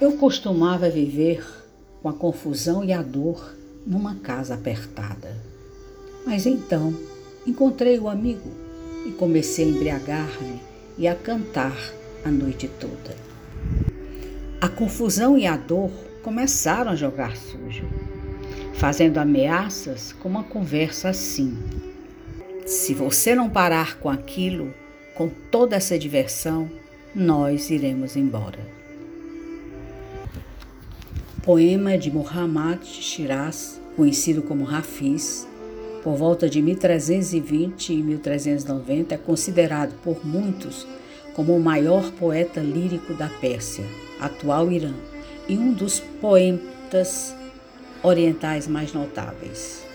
Eu costumava viver com a confusão e a dor numa casa apertada. Mas então encontrei o amigo e comecei a embriagar-me e a cantar a noite toda. A confusão e a dor começaram a jogar sujo, fazendo ameaças com uma conversa assim. Se você não parar com aquilo, com toda essa diversão, nós iremos embora. Poema de Muhammad Shiraz, conhecido como Hafiz, por volta de 1320 e 1390, é considerado por muitos como o maior poeta lírico da Pérsia, atual Irã, e um dos poetas orientais mais notáveis.